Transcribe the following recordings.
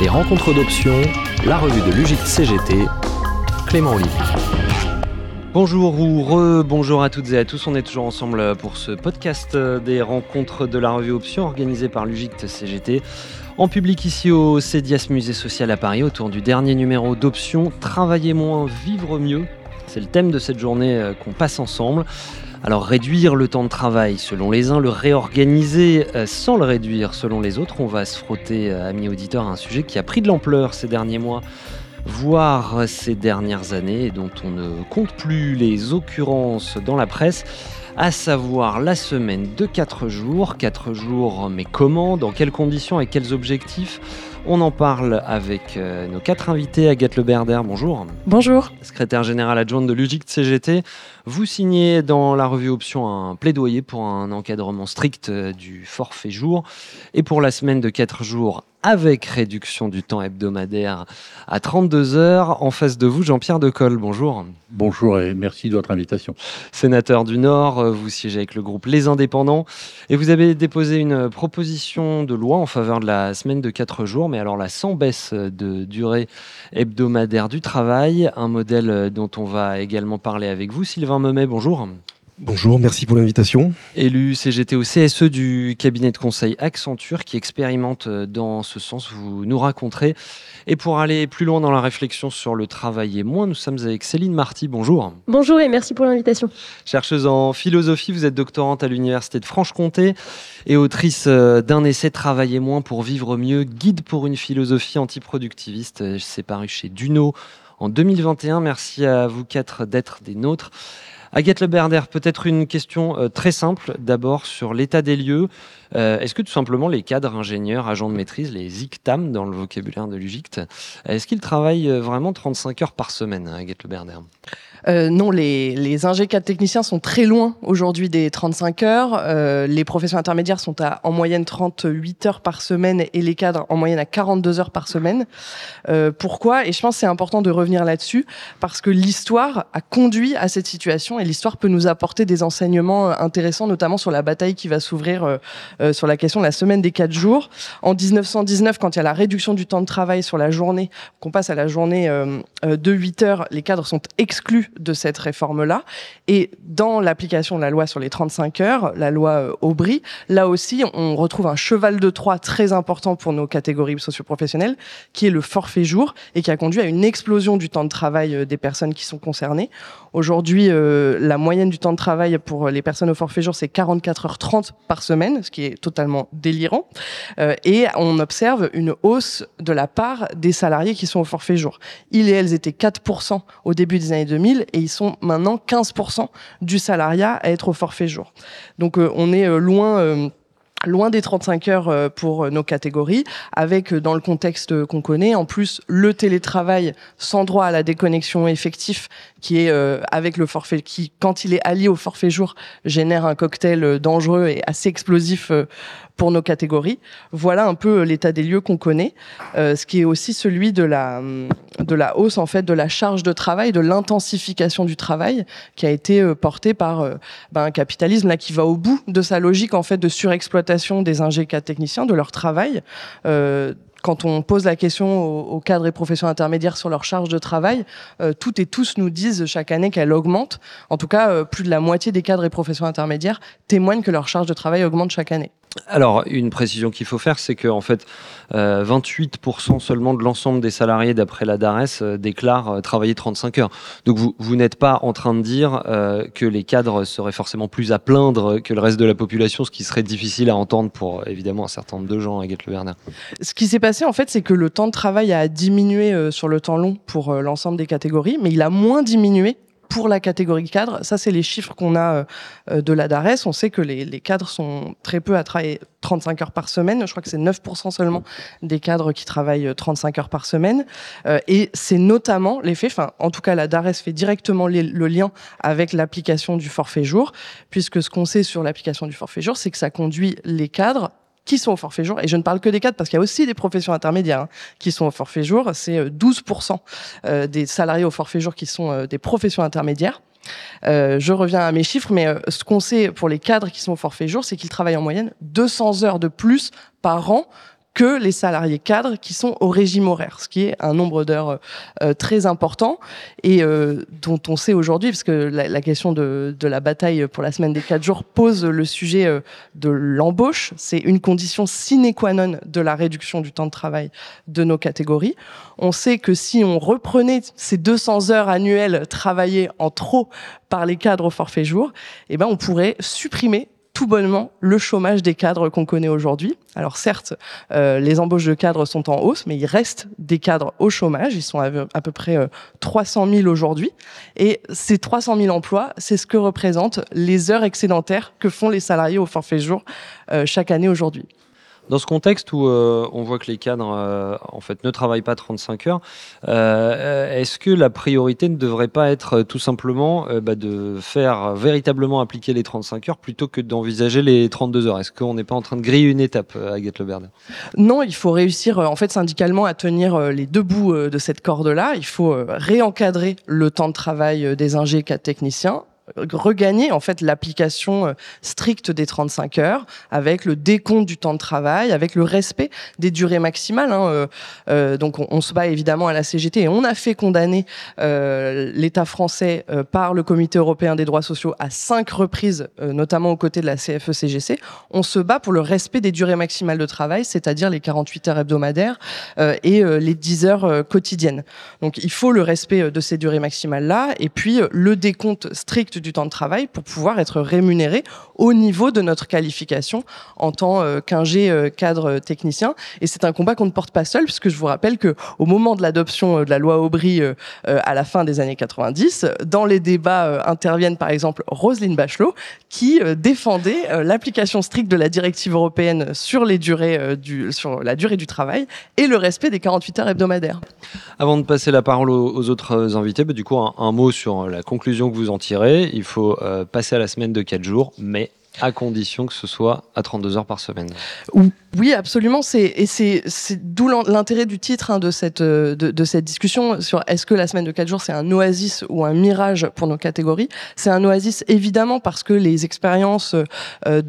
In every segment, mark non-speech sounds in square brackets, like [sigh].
Les rencontres d'options, la revue de l'UGIC CGT, Clément Olivier. Bonjour ou re-bonjour à toutes et à tous, on est toujours ensemble pour ce podcast des rencontres de la revue Options organisé par l'UGIC CGT en public ici au CEDIAS Musée Social à Paris autour du dernier numéro d'Options Travailler moins, vivre mieux. C'est le thème de cette journée euh, qu'on passe ensemble. Alors réduire le temps de travail selon les uns, le réorganiser euh, sans le réduire selon les autres, on va se frotter, euh, amis auditeurs, à un sujet qui a pris de l'ampleur ces derniers mois, voire ces dernières années, dont on ne compte plus les occurrences dans la presse à savoir la semaine de 4 jours. 4 jours, mais comment, dans quelles conditions et quels objectifs? On en parle avec euh, nos quatre invités. Agathe Leberder, bonjour. Bonjour. Secrétaire générale adjointe de l'UGIC CGT. Vous signez dans la revue Option un plaidoyer pour un encadrement strict euh, du forfait jour et pour la semaine de 4 jours avec réduction du temps hebdomadaire à 32 heures. En face de vous, Jean-Pierre Decolle, bonjour. Bonjour et merci de votre invitation. Sénateur du Nord, euh, vous siégez avec le groupe Les Indépendants et vous avez déposé une proposition de loi en faveur de la semaine de 4 jours, mais alors là sans baisse de durée hebdomadaire du travail, un modèle dont on va également parler avec vous. Sylvain Memet, bonjour. Bonjour, merci pour l'invitation. Élu CGT au CSE du cabinet de conseil Accenture qui expérimente euh, dans ce sens, vous nous raconterez. Et pour aller plus loin dans la réflexion sur le travail et moins, nous sommes avec Céline Marty. Bonjour. Bonjour et merci pour l'invitation. Chercheuse en philosophie, vous êtes doctorante à l'Université de Franche-Comté et autrice euh, d'un essai Travailler moins pour vivre mieux, guide pour une philosophie antiproductiviste. C'est paru chez Duno en 2021. Merci à vous quatre d'être des nôtres. Agathe Leberder, peut-être une question euh, très simple d'abord sur l'état des lieux. Euh, est-ce que tout simplement les cadres, ingénieurs, agents de maîtrise, les ICTAM dans le vocabulaire de l'UGICT, est-ce qu'ils travaillent euh, vraiment 35 heures par semaine, Agathe Leberder euh, non, les, les 4 techniciens sont très loin aujourd'hui des 35 heures. Euh, les professions intermédiaires sont à en moyenne 38 heures par semaine et les cadres en moyenne à 42 heures par semaine. Euh, pourquoi? Et je pense que c'est important de revenir là-dessus parce que l'histoire a conduit à cette situation et l'histoire peut nous apporter des enseignements intéressants, notamment sur la bataille qui va s'ouvrir sur la question de la semaine des 4 jours. En 1919, quand il y a la réduction du temps de travail sur la journée, qu'on passe à la journée de 8 heures, les cadres sont exclus de cette réforme-là. Et dans l'application de la loi sur les 35 heures, la loi euh, Aubry, là aussi, on retrouve un cheval de Troie très important pour nos catégories socioprofessionnelles, qui est le forfait jour et qui a conduit à une explosion du temps de travail euh, des personnes qui sont concernées. Aujourd'hui, euh, la moyenne du temps de travail pour les personnes au forfait jour, c'est 44 h 30 par semaine, ce qui est totalement délirant. et on observe une hausse de la part des salariés qui sont au forfait jour. Ils et elles étaient 4% au début des années 2000 et ils sont maintenant 15% du salariat à être au forfait jour. Donc euh, on est euh, loin euh, loin des 35 heures pour nos catégories, avec dans le contexte qu'on connaît, en plus le télétravail sans droit à la déconnexion effectif, qui est avec le forfait, qui quand il est allié au forfait jour génère un cocktail dangereux et assez explosif pour nos catégories. Voilà un peu l'état des lieux qu'on connaît, euh, ce qui est aussi celui de la, de la hausse en fait de la charge de travail, de l'intensification du travail qui a été euh, portée par euh, ben, un capitalisme là qui va au bout de sa logique en fait de surexploitation des ingénieurs techniciens, de leur travail. Euh, quand on pose la question aux, cadres et professions intermédiaires sur leur charge de travail, euh, toutes et tous nous disent chaque année qu'elle augmente. En tout cas, euh, plus de la moitié des cadres et professions intermédiaires témoignent que leur charge de travail augmente chaque année. Alors, une précision qu'il faut faire, c'est que en fait, 28% euh, seulement de l'ensemble des salariés, d'après la DARES, déclarent travailler 35 heures. Donc, vous, vous n'êtes pas en train de dire que les cadres seraient forcément plus à plaindre que le reste de la population, ce qui serait difficile à entendre pour évidemment un certain nombre de gens, Agathe Le Werner. Ce qui s'est passé en fait, c'est que le temps de travail a diminué euh, sur le temps long pour euh, l'ensemble des catégories, mais il a moins diminué pour la catégorie cadre. Ça, c'est les chiffres qu'on a euh, de la DARES. On sait que les, cadres sont très peu à travailler 35 heures par semaine. Je crois que c'est 9% seulement des cadres qui travaillent 35 heures par semaine. et c'est notamment l'effet, enfin, en tout cas, la DARES fait directement le lien avec l'application du forfait jour, puisque ce qu'on sait sur l'application du forfait jour, c'est que ça conduit les cadres qui sont au forfait jour. Et je ne parle que des cadres parce qu'il y a aussi des professions intermédiaires hein, qui sont au forfait jour. C'est 12% euh, euh, des salariés au forfait jour qui sont euh, des professions intermédiaires. je reviens à mes chiffres, mais ce qu'on sait pour les cadres qui sont au forfait jour, c'est qu'ils travaillent en moyenne 200 heures de plus par an que les salariés cadres qui sont au régime horaire, ce qui est un nombre d'heures euh, très important et euh, dont on sait aujourd'hui, parce que la, question de, de, la bataille pour la semaine des quatre jours pose le sujet euh, de l'embauche. C'est une condition sine qua non de la réduction du temps de travail de nos catégories. On sait que si on reprenait ces 200 heures annuelles travaillées en trop par les cadres au forfait jour, eh ben on pourrait supprimer tout bonnement le chômage des cadres qu'on connaît aujourd'hui. Alors certes, euh, les embauches de cadres sont en hausse, mais il reste des cadres au chômage. Ils sont à, peu près 300 euh, 000 aujourd'hui. Et ces 300 000 emplois, c'est ce que représentent les heures excédentaires que font les salariés au forfait jour euh, chaque année aujourd'hui. Dans ce contexte où euh, on voit que les cadres euh, en fait ne travaillent pas 35 heures, euh, est-ce que la priorité ne devrait pas être tout simplement bah, de faire véritablement appliquer les 35 heures plutôt que d'envisager les 32 heures? Est-ce qu'on n'est pas en train de griller une étape, Agathe Leberder Non, il faut réussir en fait syndicalement à tenir les deux bouts de cette corde-là. Il faut réencadrer le temps de travail des ingés et techniciens regagner en fait l'application euh, stricte des 35 heures avec le décompte du temps de travail, avec le respect des durées maximales. Hein, euh, euh, donc on, se bat évidemment à la CGT et on a fait condamner l'État français par le Comité européen des droits sociaux à cinq reprises, notamment aux côtés de la CFE-CGC. On se bat pour le respect des durées maximales de travail, c'est-à-dire les 48 heures hebdomadaires et les 10 heures quotidiennes. Donc il faut le respect de ces durées maximales-là et puis le décompte strict du temps de travail pour pouvoir être rémunéré au niveau de notre qualification en tant euh, qu'ingé euh, cadre technicien. Et c'est un combat qu'on ne porte pas seul, puisque je vous rappelle que au moment de l'adoption euh, de la loi Aubry à la fin des années 90, dans les débats interviennent par exemple Roselyne Bachelot, qui défendait l'application stricte de la directive européenne sur les durées du, sur la durée du travail et le respect des 48 heures hebdomadaires. Avant de passer la parole aux, autres invités, bah, du coup un, mot sur la conclusion que vous en tirez il faut euh, passer à la semaine de 4 jours, mais à condition que ce soit à 32 heures par semaine. Oui, absolument. C'est et c'est d'où l'intérêt du titre hein, de cette de, cette discussion sur est-ce que la semaine de 4 jours c'est un oasis ou un mirage pour nos catégories. C'est un oasis évidemment parce que les expériences euh,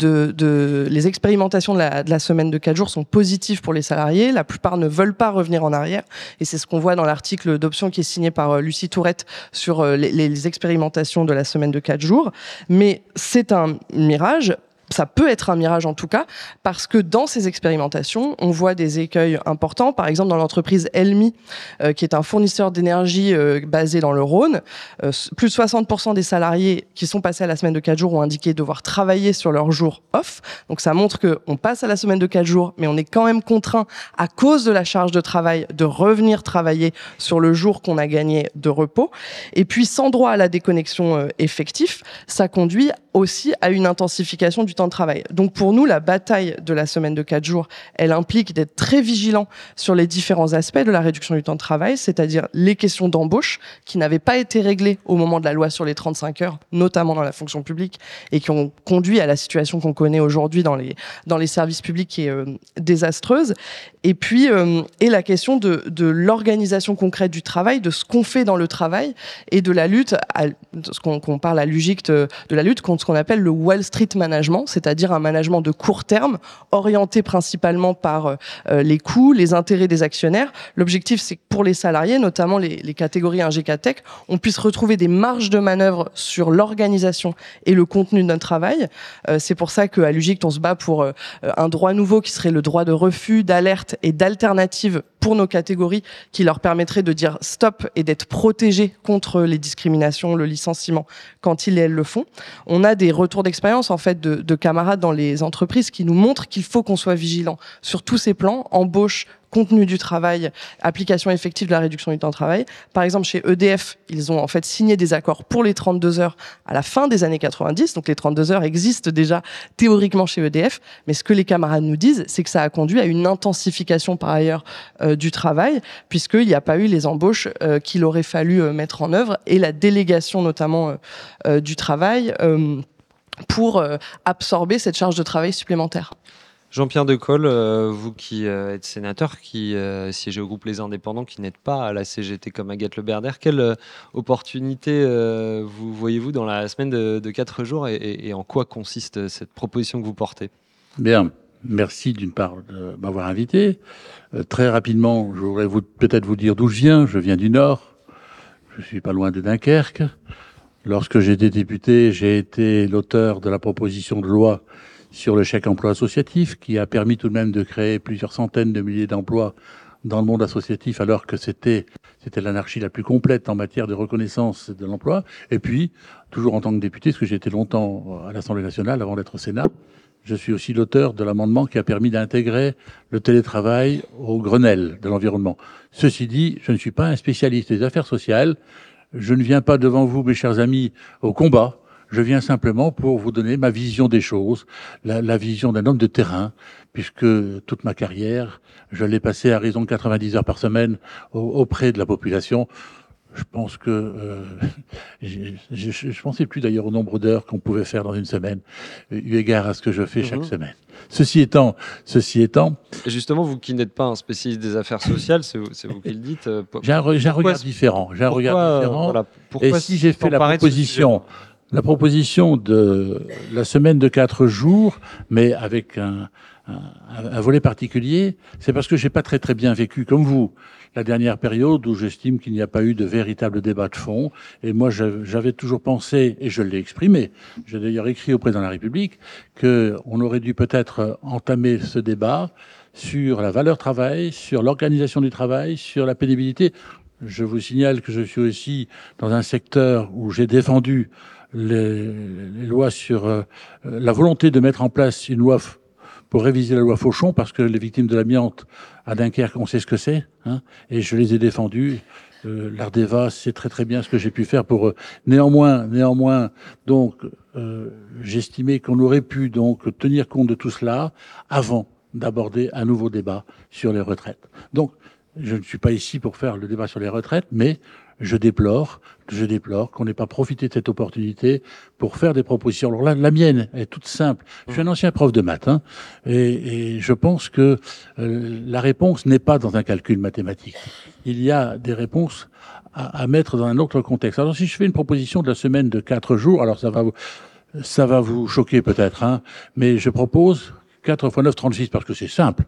les expérimentations de la, semaine de 4 jours sont positives pour les salariés. La plupart ne veulent pas revenir en arrière et c'est ce qu'on voit dans l'article d'option qui est signé par euh, Lucie Tourette sur euh, les, les expérimentations de la semaine de 4 jours. Mais c'est un mirage courage ça peut être un mirage en tout cas, parce que dans ces expérimentations, on voit des écueils importants. Par exemple, dans l'entreprise Elmi, euh, qui est un fournisseur d'énergie euh, basé dans le Rhône, euh, plus de 60% des salariés qui sont passés à la semaine de 4 jours ont indiqué devoir travailler sur leur jour off. Donc ça montre qu'on passe à la semaine de 4 jours, mais on est quand même contraint, à cause de la charge de travail, de revenir travailler sur le jour qu'on a gagné de repos. Et puis, sans droit à la déconnexion effectif, ça conduit aussi à une intensification du temps de travail. Donc pour nous, la bataille de la semaine de 4 jours, elle implique d'être très vigilant sur les différents aspects de la réduction du temps de travail, c'est-à-dire les questions d'embauche qui n'avaient pas été réglées au moment de la loi sur les 35 heures, notamment dans la fonction publique, et qui ont conduit à la situation qu'on connaît aujourd'hui dans les, dans les services publics qui est euh, désastreuse. Et puis, euh, et la question de, de l'organisation concrète du travail, de ce qu'on fait dans le travail et de la lutte, ce qu'on parle à l'UGICT, de la lutte contre ce qu'on appelle le Wall Street Management, c'est-à-dire un management de court terme, orienté principalement par euh, les coûts, les intérêts des actionnaires. L'objectif, c'est que pour les salariés, notamment les, catégories Ingecatech, on puisse retrouver des marges de manœuvre sur l'organisation et le contenu de notre travail. Euh, c'est pour ça qu'à l'UGICT, on se bat pour euh, un droit nouveau qui serait le droit de refus, d'alerte et d'alternative pour nos catégories qui leur permettrait de dire stop et d'être protégés contre les discriminations, le licenciement quand ils et elles le font. On a des retours d'expérience en fait de, de camarades dans les entreprises qui nous montrent qu'il faut qu'on soit vigilant sur tous ces plans, embauche, contenu du travail, application effective de la réduction du temps de travail. Par exemple, chez EDF, ils ont en fait signé des accords pour les 32 heures à la fin des années 90. Donc les 32 heures existent déjà théoriquement chez EDF, mais ce que les camarades nous disent, c'est que ça a conduit à une intensification par ailleurs euh, du travail, puisqu'il n'y a pas eu les embauches euh, qu'il aurait fallu euh, mettre en œuvre et la délégation notamment du travail pour absorber cette charge de travail supplémentaire. Jean-Pierre Decolle, euh, vous qui euh, êtes sénateur, qui euh, siégez au groupe Les Indépendants, qui n'êtes pas à la CGT comme Agathe Leberder, quelle opportunité vous voyez-vous dans la semaine de, 4 jours et, en quoi consiste cette proposition que vous portez? Bien. merci d'une part de m'avoir invité. Euh, très rapidement, je voudrais peut-être vous dire d'où je viens. Je viens du Nord. Je suis pas loin de Dunkerque. Lorsque j'étais député, j'ai été l'auteur de la proposition de loi sur le chèque emploi associatif, qui a permis tout de même de créer plusieurs centaines de milliers d'emplois dans le monde associatif, alors que c'était c'était l'anarchie la plus complète en matière de reconnaissance de l'emploi. Et puis, toujours en tant que député, parce que j'ai été longtemps à l'Assemblée nationale avant d'être au Sénat, je suis aussi l'auteur de l'amendement qui a permis d'intégrer le télétravail au Grenelle de l'environnement. Ceci dit, je ne suis pas un spécialiste des affaires sociales. Je ne viens pas devant vous, mes chers amis, au combat. Je viens simplement pour vous donner ma vision des choses, la, vision d'un homme de terrain, puisque toute ma carrière, je l'ai passée à raison de 90 heures par semaine auprès de la population. Je pense que euh, [laughs] je, je, pensais plus d'ailleurs au nombre d'heures qu'on pouvait faire dans une semaine, eu égard à ce que je fais chaque mhm. semaine. Ceci étant, ceci étant. Et justement, vous qui n'êtes pas un spécialiste des affaires sociales, c'est vous, vous, qui le dites. Euh, j'ai un, un, regard différent. J'ai un regard différent. Voilà, pourquoi, et si j'ai fait la proposition la proposition de la semaine de quatre jours, mais avec un, un, un volet particulier, c'est parce que j'ai pas très très bien vécu comme vous la dernière période où j'estime qu'il n'y a pas eu de véritable débat de fond. Et moi, j'avais toujours pensé, et je l'ai exprimé, j'ai d'ailleurs écrit au président de la République, qu'on aurait dû peut-être entamer ce débat sur la valeur travail, sur l'organisation du travail, sur la pénibilité. Je vous signale que je suis aussi dans un secteur où j'ai défendu les, lois sur euh, la volonté de mettre en place une loi pour réviser la loi Fauchon, parce que les victimes de l'amiante à Dunkerque, on sait ce que c'est, hein, et je les ai défendus. Euh, L'Ardeva c'est très très bien ce que j'ai pu faire pour eux. Néanmoins, néanmoins, donc, euh, j'estimais qu'on aurait pu donc tenir compte de tout cela avant d'aborder un nouveau débat sur les retraites. Donc, je ne suis pas ici pour faire le débat sur les retraites, mais je déplore, je déplore qu'on n'ait pas profité de cette opportunité pour faire des propositions. Alors là, la mienne est toute simple. Je suis un ancien prof de maths, hein, et, et, je pense que euh, la réponse n'est pas dans un calcul mathématique. Il y a des réponses à, à, mettre dans un autre contexte. Alors si je fais une proposition de la semaine de quatre jours, alors ça va vous, ça va vous choquer peut-être, hein, mais je propose 4 fois 9, 36, parce que c'est simple,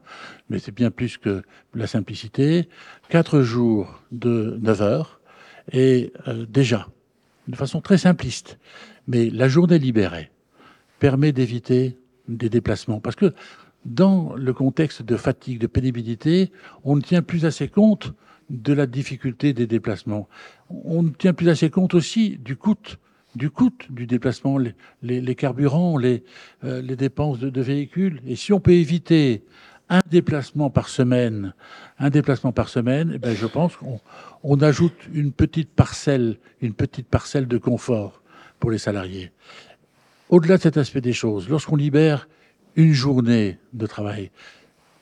mais c'est bien plus que la simplicité. 4 jours de 9 heures, et euh, déjà, de façon très simpliste, mais la journée libérée permet d'éviter des déplacements. Parce que dans le contexte de fatigue, de pénibilité, on ne tient plus assez compte de la difficulté des déplacements. On ne tient plus assez compte aussi du coût du coût du déplacement, les, carburants, les, euh, les dépenses de, de, véhicules. Et si on peut éviter un déplacement par semaine, eh ben je pense qu'on on ajoute une petite parcelle, une petite parcelle de confort pour les salariés. Au-delà de cet aspect des choses, lorsqu'on libère une journée de travail,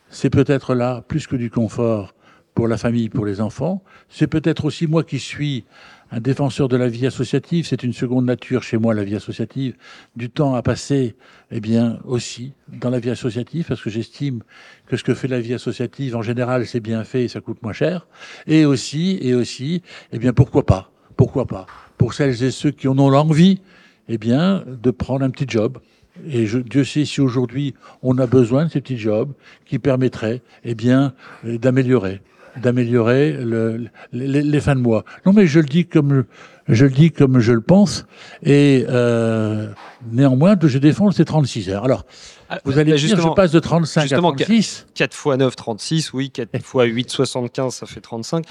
c'est peut-être là plus que du confort pour la famille, pour les enfants. C'est peut-être aussi moi qui suis un défenseur de la vie associative, c'est une seconde nature chez moi, la vie associative, du temps à passer, eh bien, aussi dans la vie associative, parce que j'estime que ce que fait la vie associative, en général, c'est bien fait et ça coûte moins cher. Et aussi, et aussi, eh bien, pourquoi pas? Pourquoi pas? Pour celles et ceux qui en ont l'envie, eh bien, de prendre un petit job. Et je, Dieu sait si aujourd'hui on a besoin de ces petits jobs qui permettraient, eh bien, d'améliorer d'améliorer le, les, les, fins de mois. Non, mais je le dis comme je le dis comme je le pense, et euh, néanmoins, je défends ces 36 heures. Alors, ah, vous allez dire, je passe de 35 à 36. 4 fois 9, 36, oui, 4 [laughs] fois 8, 75, ça fait 35.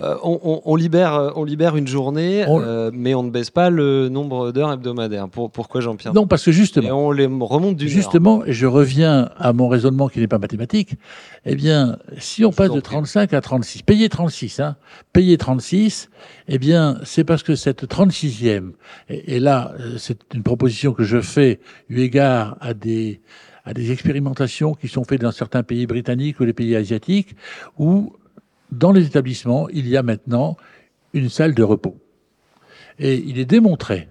Euh, on, on, on, libère, euh, on libère une journée, on... euh, mais on ne baisse pas le nombre d'heures hebdomadaires. Pour, pourquoi, Jean-Pierre? Non, parce que justement... Et on les remonte du Justement, et je reviens à mon raisonnement qui n'est pas mathématique, eh bien, si on passe de 35 à 36, payer 36, hein, payer 36, eh bien, c'est parce que cette 36e, et, là, euh, c'est une proposition que je fais eu égard à des à des expérimentations qui sont faites dans certains pays britanniques ou les pays asiatiques, où dans les établissements, il y a maintenant une salle de repos. Et il est démontré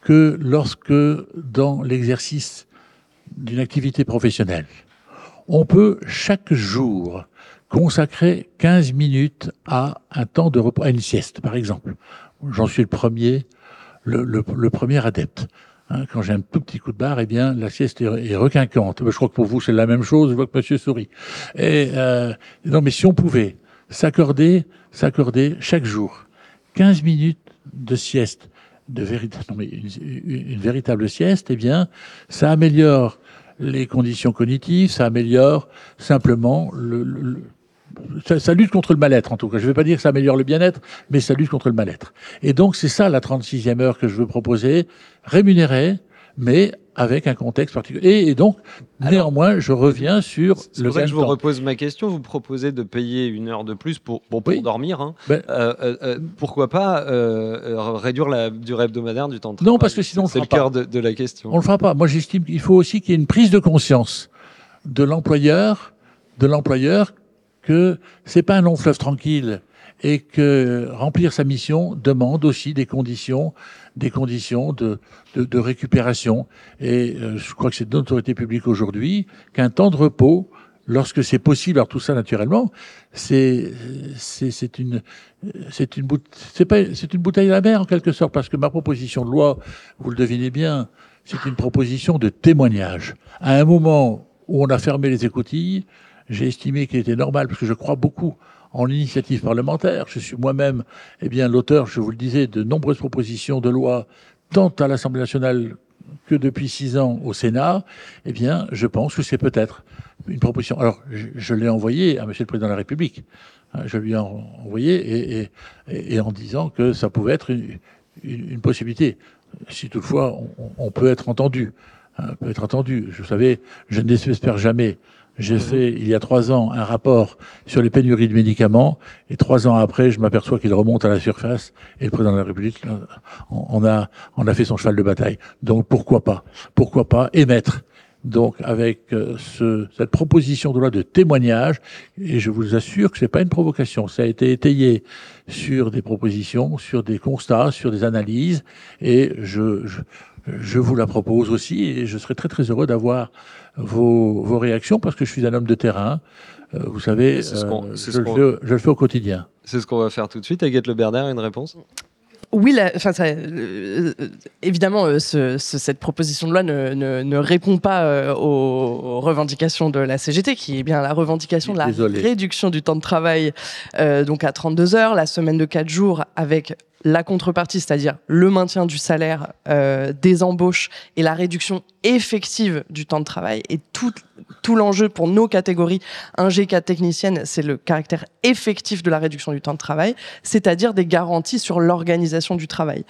que lorsque, dans l'exercice d'une activité professionnelle, on peut chaque jour consacrer 15 minutes à un temps de repos, à une sieste, par exemple. J'en suis le premier, le, le, le premier adepte Hein, quand j'ai un tout petit coup de barre, eh bien, la sieste est, requinquante. Je crois que pour vous, c'est la même chose. Je vois que Monsieur sourit. Et euh, non, mais si on pouvait s'accorder, s'accorder chaque jour 15 minutes de sieste, de véritable, non, mais une, véritable sieste, eh bien, ça améliore les conditions cognitives, ça améliore simplement le, ça, lutte contre le mal-être, en tout cas. Je ne vais pas dire que ça améliore le bien-être, mais ça lutte contre le mal-être. Et donc, c'est ça la 36e heure que je veux proposer, rémunérée, mais avec un contexte particulier. Et, donc, néanmoins, je reviens sur le pour ça que je vous repose ma question. Vous proposez de payer une heure de plus pour, pour, dormir. Hein. Ben- euh, euh, euh, pourquoi pas réduire la durée hebdomadaire du temps de travail Non, parce que sinon, c'est le cœur de, de, la question. On le fera pas. Moi, j'estime qu'il faut aussi qu'il y ait une prise de conscience de l'employeur, de l'employeur que c'est pas un long fleuve tranquille et que remplir sa mission demande aussi des conditions, des conditions de, de, de récupération. Et euh, je crois que c'est d'autorité publique aujourd'hui qu'un temps de repos, lorsque c'est possible, alors tout ça naturellement, c'est c'est une c'est une c'est une bouteille à la mer en quelque sorte parce que ma proposition de loi, vous le devinez bien, c'est une proposition de témoignage. À un moment où on a fermé les écoutilles, j'ai estimé qu'il était normal, parce que je crois beaucoup en l'initiative parlementaire. Je suis moi-même, eh bien, l'auteur, je vous le disais, de nombreuses propositions de loi, tant à l'Assemblée nationale que depuis six ans au Sénat. Eh bien, je pense que c'est peut-être une proposition. Alors, je, l'ai envoyé à Monsieur le Président de la République. Hein, je lui ai envoyé et, en disant que ça pouvait être une, possibilité. Si toutefois on, peut être entendu, hein, peut être entendu. Je savais, je ne désespère jamais j'ai fait, il y a trois ans, un rapport sur les pénuries de médicaments, et trois ans après, je m'aperçois qu'il remonte à la surface, et le président de la République, on a, on a fait son cheval de bataille. Donc pourquoi pas? Pourquoi pas émettre? Donc avec euh, ce, cette proposition de loi de témoignage, et je vous assure que c'est pas une provocation, ça a été étayé sur des propositions, sur des constats, sur des analyses, et je, je, je vous la propose aussi, et je serai très très heureux d'avoir vos, vos, réactions parce que je suis un homme de terrain. Euh, vous savez, euh, je, le fais, je, le fais, au quotidien. C'est ce qu'on va faire tout de suite. Agathe Le Berder, une réponse? Oui, enfin, euh, évidemment, ce, cette proposition de loi ne, ne, ne répond pas aux, revendications de la CGT, qui est bien la revendication de la réduction du temps de travail, donc à 32 heures, la semaine de 4 jours, avec la contrepartie, c'est-à-dire le maintien du salaire, euh, des embauches et la réduction effective du temps de travail. Et tout, l'enjeu pour nos catégories 1G4 techniciennes, c'est le caractère effectif de la réduction du temps de travail, c'est-à-dire des garanties sur l'organisation du travail.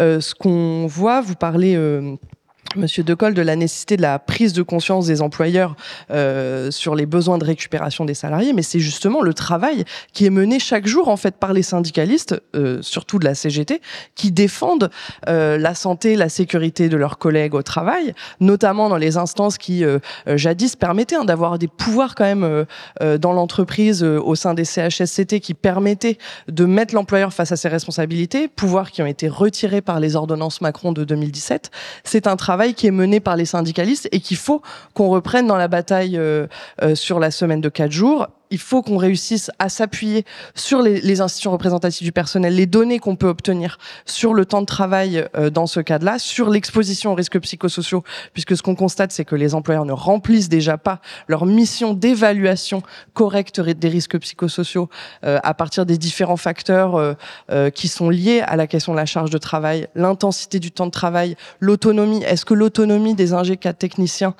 Euh, ce qu'on voit, vous parlez... Euh, Monsieur Decol, de la nécessité de la prise de conscience des employeurs euh, sur les besoins de récupération des salariés, mais c'est justement le travail qui est mené chaque jour en fait par les syndicalistes, euh, surtout de la CGT, qui défendent euh, la santé, la sécurité de leurs collègues au travail, notamment dans les instances qui euh, euh, jadis permettaient hein, d'avoir des pouvoirs quand même euh, dans l'entreprise au sein des CHSCT qui permettaient de mettre l'employeur face à ses responsabilités, pouvoirs qui ont été retirés par les ordonnances Macron de 2017. C'est un travail qui est mené par les syndicalistes et qu'il faut qu'on reprenne dans la bataille euh, euh, sur la semaine de quatre jours il faut qu'on réussisse à s'appuyer sur les, institutions représentatives du personnel, les données qu'on peut obtenir sur le temps de travail euh, dans ce cas-là, sur l'exposition aux risques psychosociaux, puisque ce qu'on constate, c'est que les employeurs ne remplissent déjà pas leur mission d'évaluation correcte des risques psychosociaux euh, à partir des différents facteurs euh, qui sont liés à la question de la charge de travail, l'intensité du temps de travail, l'autonomie. Est-ce que l'autonomie des ingénieurs techniciens,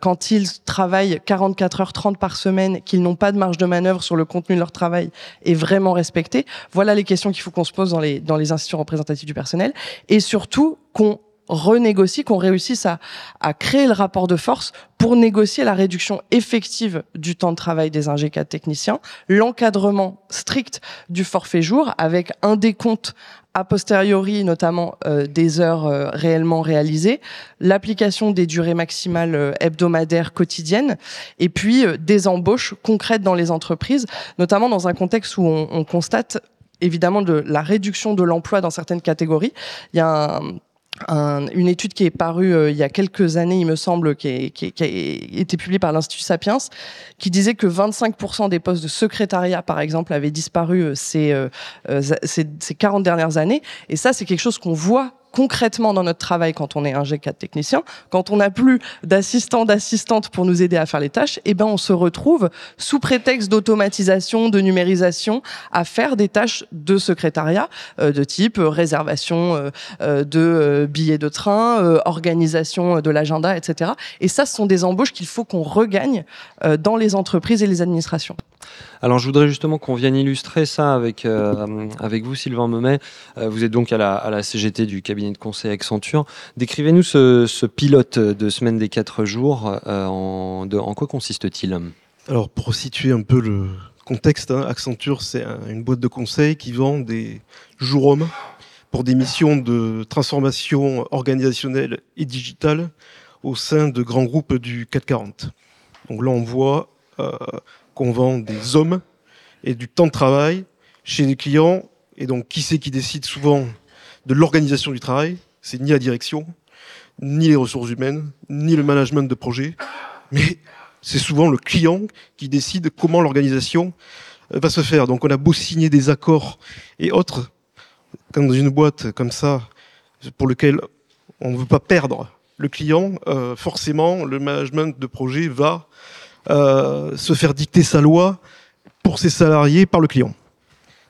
quand ils travaillent 44 heures 30 par semaine, qu'ils n'ont pas de de manœuvre sur le contenu de leur travail est vraiment respectée Voilà les questions qu'il faut qu'on se pose dans les, dans les institutions représentatives du personnel. Et surtout, qu'on renégocie, qu'on réussisse à, à créer le rapport de force pour négocier la réduction effective du temps de travail des ingénieurs techniciens, l'encadrement strict du forfait jour avec un décompte a posteriori notamment euh, des heures euh, réellement réalisées, l'application des durées maximales euh, hebdomadaires quotidiennes, et puis des embauches concrètes dans les entreprises, notamment dans un contexte où on, on constate évidemment de la réduction de l'emploi dans certaines catégories. Il y a un, une étude qui est parue euh, il y a quelques années, il me semble, qui, a été publiée par l'Institut Sapiens, qui disait que 25% des postes de secrétariat, par exemple, avaient disparu euh, ces, euh, ces, ces 40 dernières années. Et ça, c'est quelque chose qu'on voit concrètement dans notre travail quand on est un G4 technicien, quand on n'a plus d'assistants, d'assistantes pour nous aider à faire les tâches, eh ben on se retrouve sous prétexte d'automatisation, de numérisation, à faire des tâches de secrétariat euh, de type euh, réservation euh, de billets de train, organisation de l'agenda, etc. Et ça, ce sont des embauches qu'il faut qu'on regagne dans les entreprises et les administrations. Alors, je voudrais justement qu'on vienne illustrer ça avec, euh, avec vous, Sylvain Memet. Euh, vous êtes donc à la, CGT du cabinet de conseil Accenture. Décrivez-nous ce, pilote de semaine des quatre jours. Euh, en, en, quoi consiste-t-il? Alors, pour situer un peu le contexte, hein, Accenture, c'est une boîte de conseil qui vend des jours hommes pour des missions de transformation organisationnelle et digitale au sein de grands groupes du 440. Donc là, on voit qu'on vend des hommes et du temps de travail chez les clients. Et donc, qui c'est qui décide souvent de l'organisation du travail? C'est ni la direction, ni les ressources humaines, ni le management de projet, mais c'est souvent le client qui décide comment l'organisation euh, va se faire. Donc, on a beau signer des accords et autres, quand dans une boîte comme ça, pour lequel on ne veut pas perdre le client, euh, forcément, le management de projet va euh, se faire dicter sa loi pour ses salariés par le client.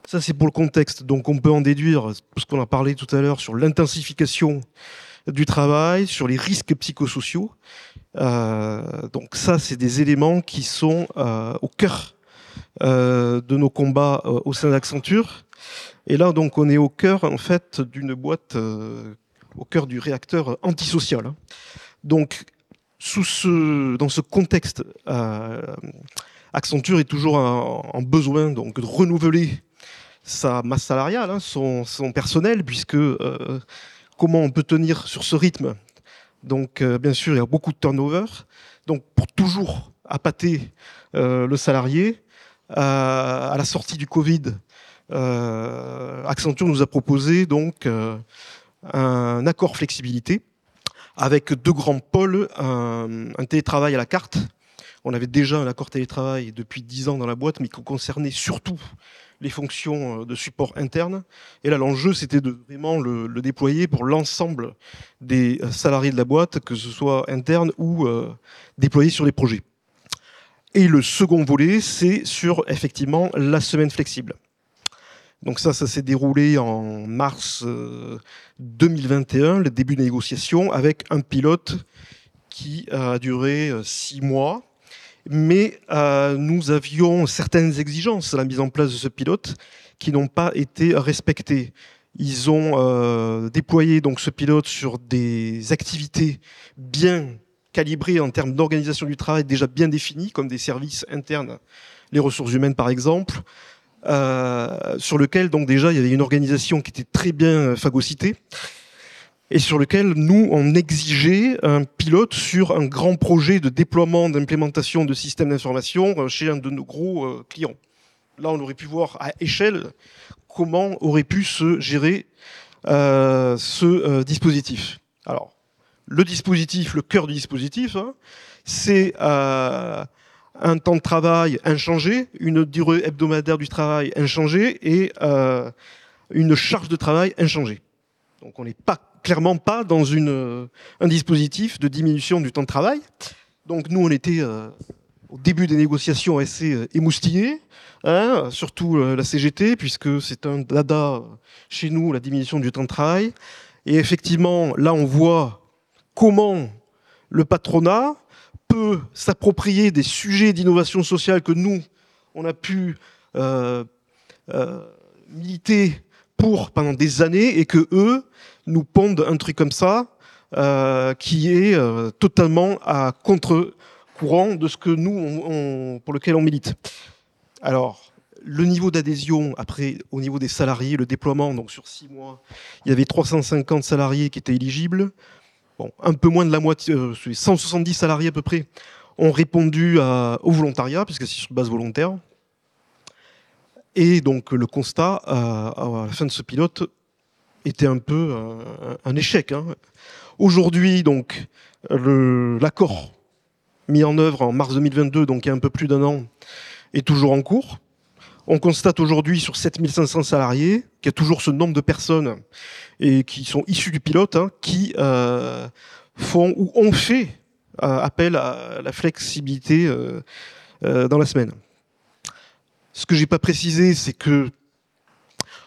Ça, c'est pour le contexte. Donc, on peut en déduire ce qu'on a parlé tout à l'heure sur l'intensification du travail, sur les risques psychosociaux. Euh, donc, ça, c'est des éléments qui sont euh, au cœur de nos combats au sein d'Accenture. Et là, donc, on est au cœur, en fait, d'une boîte, au cœur du réacteur antisocial. Hein. Donc, dans ce contexte, euh, Accenture est toujours en, besoin donc de renouveler sa masse salariale, hein, son, son, personnel, puisque euh, comment on peut tenir sur ce rythme? Donc, euh, bien sûr, il y a beaucoup de turnover. Donc, pour toujours appâter le salarié, à la sortie du Covid, Accenture nous a proposé donc un accord flexibilité avec deux grands pôles, un, télétravail à la carte. On avait déjà un accord télétravail depuis dix ans dans la boîte, mais qui concernait surtout les fonctions euh, de support interne. Et là, l'enjeu, c'était de vraiment le, déployer pour l'ensemble des euh, salariés de la boîte, que ce soit interne ou euh, déployé sur les projets. Et le second volet, c'est sur effectivement la semaine flexible. Donc ça, ça s'est déroulé en mars 2021, euh, le début des négociations, avec un pilote qui a duré euh, six mois. Mais euh, nous avions certaines exigences à la mise en place de ce pilote qui n'ont pas été respectées. Ils ont déployé donc ce pilote sur des activités bien calibrées en termes d'organisation du travail déjà bien définies, comme des services internes, les ressources humaines par exemple, sur lequel donc déjà il y avait une organisation qui était très bien euh, phagocytée et sur lequel nous on exigeait un pilote sur un grand projet de déploiement d'implémentation de systèmes d'information euh, chez un de nos gros clients. Là, on aurait pu voir à échelle comment aurait pu se gérer euh, ce dispositif. Alors, le dispositif, le cœur du dispositif, hein, c'est euh, un temps de travail inchangé, une durée hebdomadaire du travail inchangée et euh, une charge de travail inchangée. Donc on n'est pas clairement pas dans euh, un dispositif de diminution du temps de travail. Donc nous on était euh, au début des négociations assez émoustillés, hein, surtout la CGT puisque c'est un dada chez nous la diminution du temps de travail. Et effectivement là on voit comment le patronat s'approprier des sujets d'innovation sociale que nous, on a pu euh, euh, militer pour pendant des années et que eux nous pondent un truc comme ça euh, qui est totalement à contre-courant de ce que nous, on, pour lequel on milite. Alors, le niveau d'adhésion, après, au niveau des salariés, le déploiement, donc sur six mois, il y avait 350 salariés qui étaient éligibles. Bon, un peu moins de la moitié, 170 euh, salariés à peu près, ont répondu au volontariat, puisque c'est sur base volontaire. Et donc le constat euh, à la fin de ce pilote était un peu un, échec. Hein. Aujourd'hui, donc, l'accord mis en œuvre en mars 2022, donc il y a un peu plus d'un an, est toujours en cours. On constate aujourd'hui sur 7500 salariés qu'il y a toujours ce nombre de personnes et qui sont issus du pilote hein, qui euh, font ou ont fait euh, appel à la flexibilité euh, dans la semaine. Ce que j'ai pas précisé, c'est que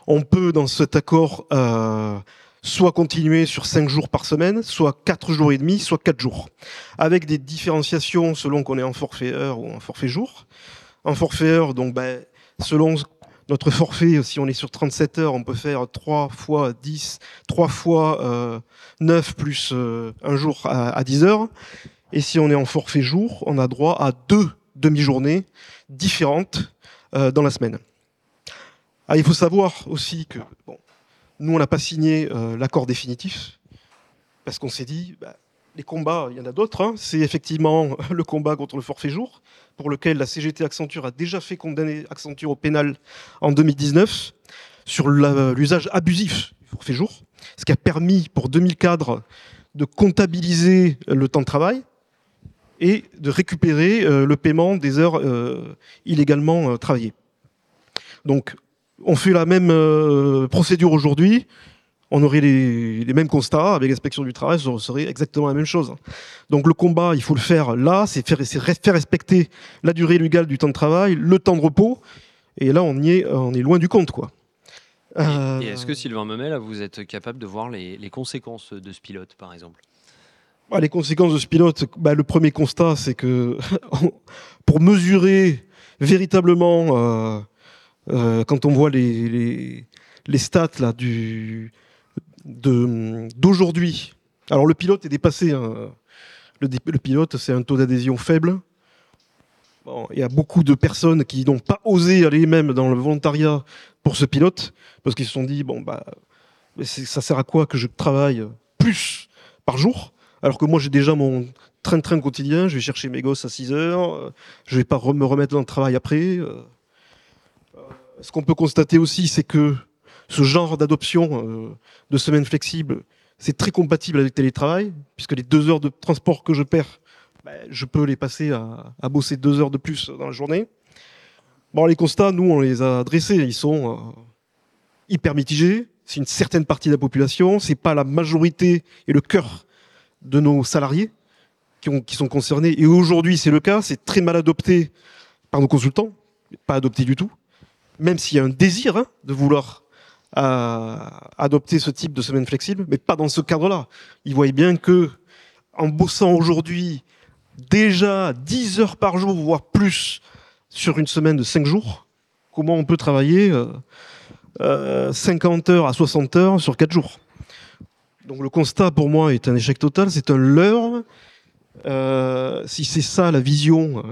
on peut dans cet accord soit continuer sur 5 jours par semaine, soit 4 jours et demi, soit 4 jours, avec des différenciations selon qu'on est en forfait heure ou en forfait jour. En forfait heure, donc ben, selon notre forfait, si on est sur 37 heures, on peut faire 3 fois 10, 3 fois euh, 9 plus euh, un jour à, à 10 heures. Et si on est en forfait jour, on a droit à deux demi-journées différentes euh, dans la semaine. Ah, il faut savoir aussi que bon, nous, on n'a pas signé euh, l'accord définitif parce qu'on s'est dit, bah, les combats, il y en a d'autres. Hein. C'est effectivement [laughs] le combat contre le forfait jour, pour lequel la CGT Accenture a déjà fait condamner Accenture au pénal en 2019 sur l'usage abusif du forfait jour, ce qui a permis pour 2000 cadres de comptabiliser le temps de travail et de récupérer euh, le paiement des heures euh, illégalement travaillées. Donc on fait la même euh, procédure aujourd'hui, on aurait les, mêmes constats avec l'inspection du travail, ce serait exactement la même chose. Donc le combat, il faut le faire là, c'est faire, faire respecter la durée légale du temps de travail, le temps de repos, et là on y est, on est loin du compte, quoi. Et, euh, est-ce que Sylvain Memet, vous êtes capable de voir les, conséquences de ce pilote, par exemple? Bah, Les conséquences de ce pilote, bah, le premier constat, c'est que [laughs] pour mesurer véritablement euh, euh, quand on voit les, les, stats là, du, d'aujourd'hui, alors le pilote est dépassé. Hein. Le, pilote, c'est un taux d'adhésion faible. Bon, il y a beaucoup de personnes qui n'ont pas osé aller même dans le volontariat pour ce pilote, parce qu'ils se sont dit, bon, bah, ça sert à quoi que je travaille plus par jour, alors que moi j'ai déjà mon train-train quotidien, je vais chercher mes gosses à 6 heures, je vais pas me remettre dans le travail après. Euh ce qu'on peut constater aussi, c'est que ce genre d'adoption euh, de semaine flexible, c'est très compatible avec le télétravail, puisque les deux heures de transport que je perds, ben, je peux les passer à, bosser deux heures de plus dans la journée. Bon, les constats, nous, on les a dressés. Ils sont euh, hyper mitigés. C'est une certaine partie de la population. C'est pas la majorité et le cœur de nos salariés qui sont concernés. Et aujourd'hui, c'est le cas. C'est très mal adopté par nos consultants, pas adopté du tout même s'il y a un désir hein, de vouloir euh, adopter ce type de semaine flexible, mais pas dans ce cadre-là. Ils voient bien que en bossant aujourd'hui déjà 10 heures par jour, voire plus, sur une semaine de 5 jours, comment on peut travailler euh, 50 euh, heures à 60 heures sur 4 jours? Donc le constat pour moi est un échec total, c'est un leurre. Euh, si c'est ça la vision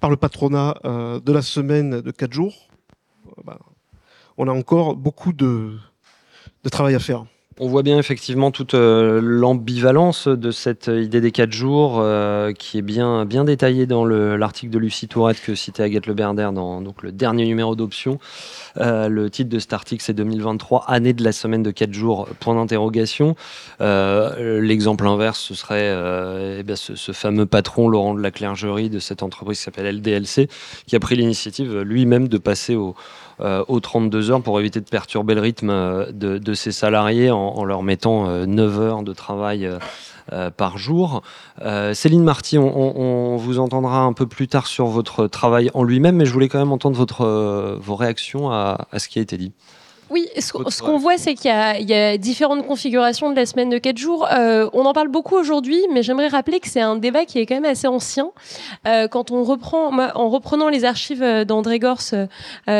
par le patronat de la semaine de 4 jours, bah, on a encore beaucoup de, travail à faire. On voit bien effectivement toute euh, l'ambivalence de cette idée des quatre jours euh, qui est bien, bien détaillée dans l'article de Lucie Tourette que citait Agathe Le Berder dans donc, le dernier numéro d'option. Euh, le titre de cet article c'est 2023, année de la semaine de quatre jours, point d'interrogation. L'exemple inverse, ce serait eh ce, ce, fameux patron Laurent de la Clergerie de cette entreprise qui s'appelle LDLC qui a pris l'initiative lui-même de passer au aux 32 heures pour éviter de perturber le rythme euh, de, ses salariés en, leur mettant 9 euh, heures de travail. par jour. Céline Marty, on, vous entendra un peu plus tard sur votre travail en lui-même, mais je voulais quand même entendre votre, vos réactions à, ce qui a été dit. Oui, ce, qu'on voit, c'est qu'il y, a différentes configurations de la semaine de 4 jours. Euh, on en parle beaucoup aujourd'hui, mais j'aimerais rappeler que c'est un débat qui est quand même assez ancien. Euh, quand on reprend, en reprenant les archives euh, d'André Gors,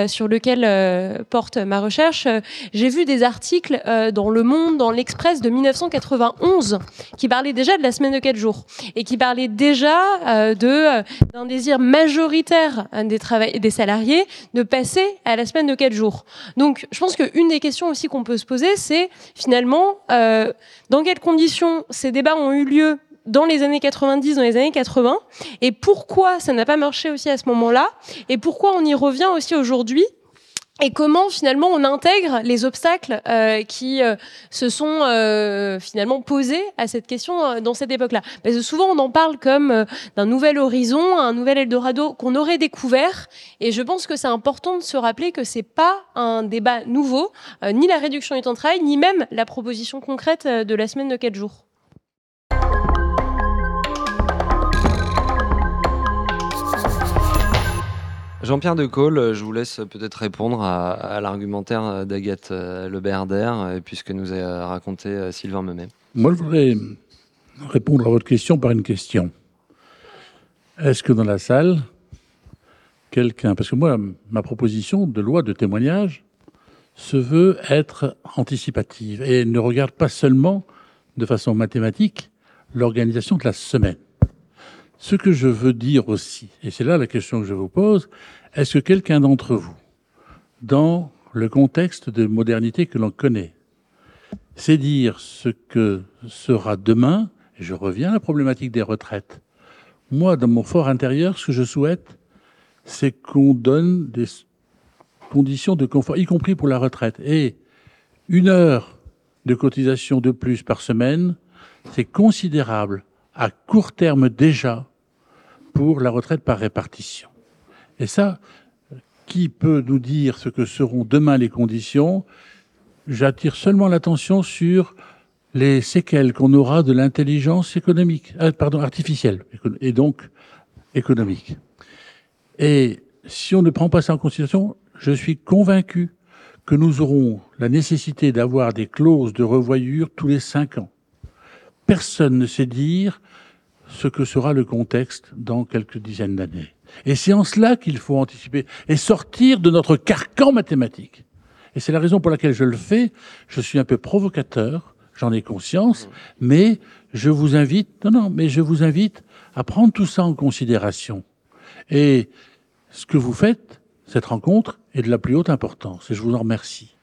sur lequel porte ma recherche, j'ai vu des articles dans Le Monde, dans l'Express de 1991, qui parlaient déjà de la semaine de 4 jours et qui parlaient déjà de d'un désir majoritaire des, des salariés de passer à la semaine de 4 jours. Donc, je pense qu'une des questions aussi qu'on peut se poser, c'est finalement euh, dans quelles conditions ces débats ont eu lieu dans les années 90, dans les années 80, et pourquoi ça n'a pas marché aussi à ce moment-là, et pourquoi on y revient aussi aujourd'hui et comment finalement on intègre les obstacles euh, qui euh, se sont euh, finalement posés à cette question dans cette époque-là? Parce que souvent on en parle comme d'un nouvel horizon, un nouvel Eldorado qu'on aurait découvert, et je pense que c'est important de se rappeler que c'est pas un débat nouveau, ni la réduction du temps de travail, ni même la proposition concrète de la semaine de 4 jours. Jean-Pierre de Cole, je vous laisse peut-être répondre à, l'argumentaire d'Agathe euh, Le euh, puisque nous a raconté euh, Sylvain Memet. Moi, je voudrais répondre à votre question par une question. Est-ce que dans la salle, quelqu'un, parce que moi, ma proposition de loi de témoignage se veut être anticipative et ne regarde pas seulement de façon mathématique l'organisation de la semaine. Ce que je veux dire aussi, et c'est là la question que je vous pose, est-ce que quelqu'un d'entre vous, dans le contexte de modernité que l'on connaît, sait dire ce que sera demain, je reviens à la problématique des retraites, moi, dans mon fort intérieur, ce que je souhaite, c'est qu'on donne des conditions de confort, y compris pour la retraite. Et une heure de cotisation de plus par semaine, c'est considérable à court terme déjà pour la retraite par répartition. Et ça, qui peut nous dire ce que seront demain les conditions? J'attire seulement l'attention sur les séquelles qu'on aura de l'intelligence économique, euh, pardon, artificielle, et donc économique. Et si on ne prend pas ça en considération, je suis convaincu que nous aurons la nécessité d'avoir des clauses de revoyure tous les cinq ans. Personne ne sait dire ce que sera le contexte dans quelques dizaines d'années. Et c'est en cela qu'il faut anticiper et sortir de notre carcan mathématique. Et c'est la raison pour laquelle je le fais. Je suis un peu provocateur, j'en ai conscience, mais je vous invite, non, non, mais je vous invite à prendre tout ça en considération. Et ce que vous faites, cette rencontre, est de la plus haute importance. Et je vous en remercie.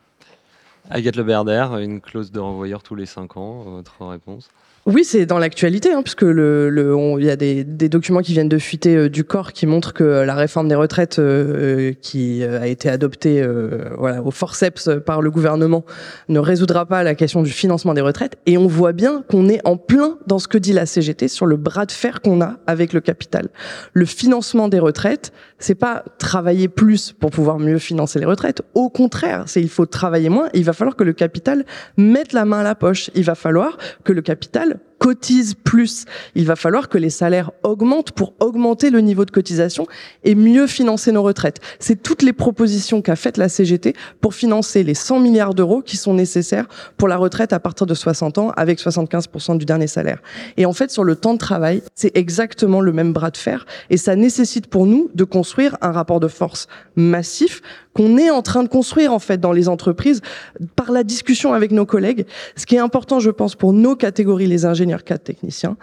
Agathe Leberder, une clause de renvoyeur tous les cinq ans, votre réponse oui, c'est dans l'actualité, hein, puisque le, le y a des, des, documents qui viennent de fuiter euh, du corps qui montrent que la réforme des retraites euh, qui euh, a été adoptée voilà, au forceps par le gouvernement ne résoudra pas la question du financement des retraites. Et on voit bien qu'on est en plein dans ce que dit la CGT sur le bras de fer qu'on a avec le capital. Le financement des retraites, c'est pas travailler plus pour pouvoir mieux financer les retraites. Au contraire, c'est il faut travailler moins. il va falloir que le capital mette la main à la poche. Il va falloir que le capital Freude. Cotise plus. Il va falloir que les salaires augmentent pour augmenter le niveau de cotisation et mieux financer nos retraites. C'est toutes les propositions qu'a faites la CGT pour financer les 100 milliards d'euros qui sont nécessaires pour la retraite à partir de 60 ans avec 75% du dernier salaire. Et en fait, sur le temps de travail, c'est exactement le même bras de fer et ça nécessite pour nous de construire un rapport de force massif qu'on est en train de construire en fait dans les entreprises par la discussion avec nos collègues. Ce qui est important, je pense, pour nos catégories, les ingénieurs, cadres, techniciens,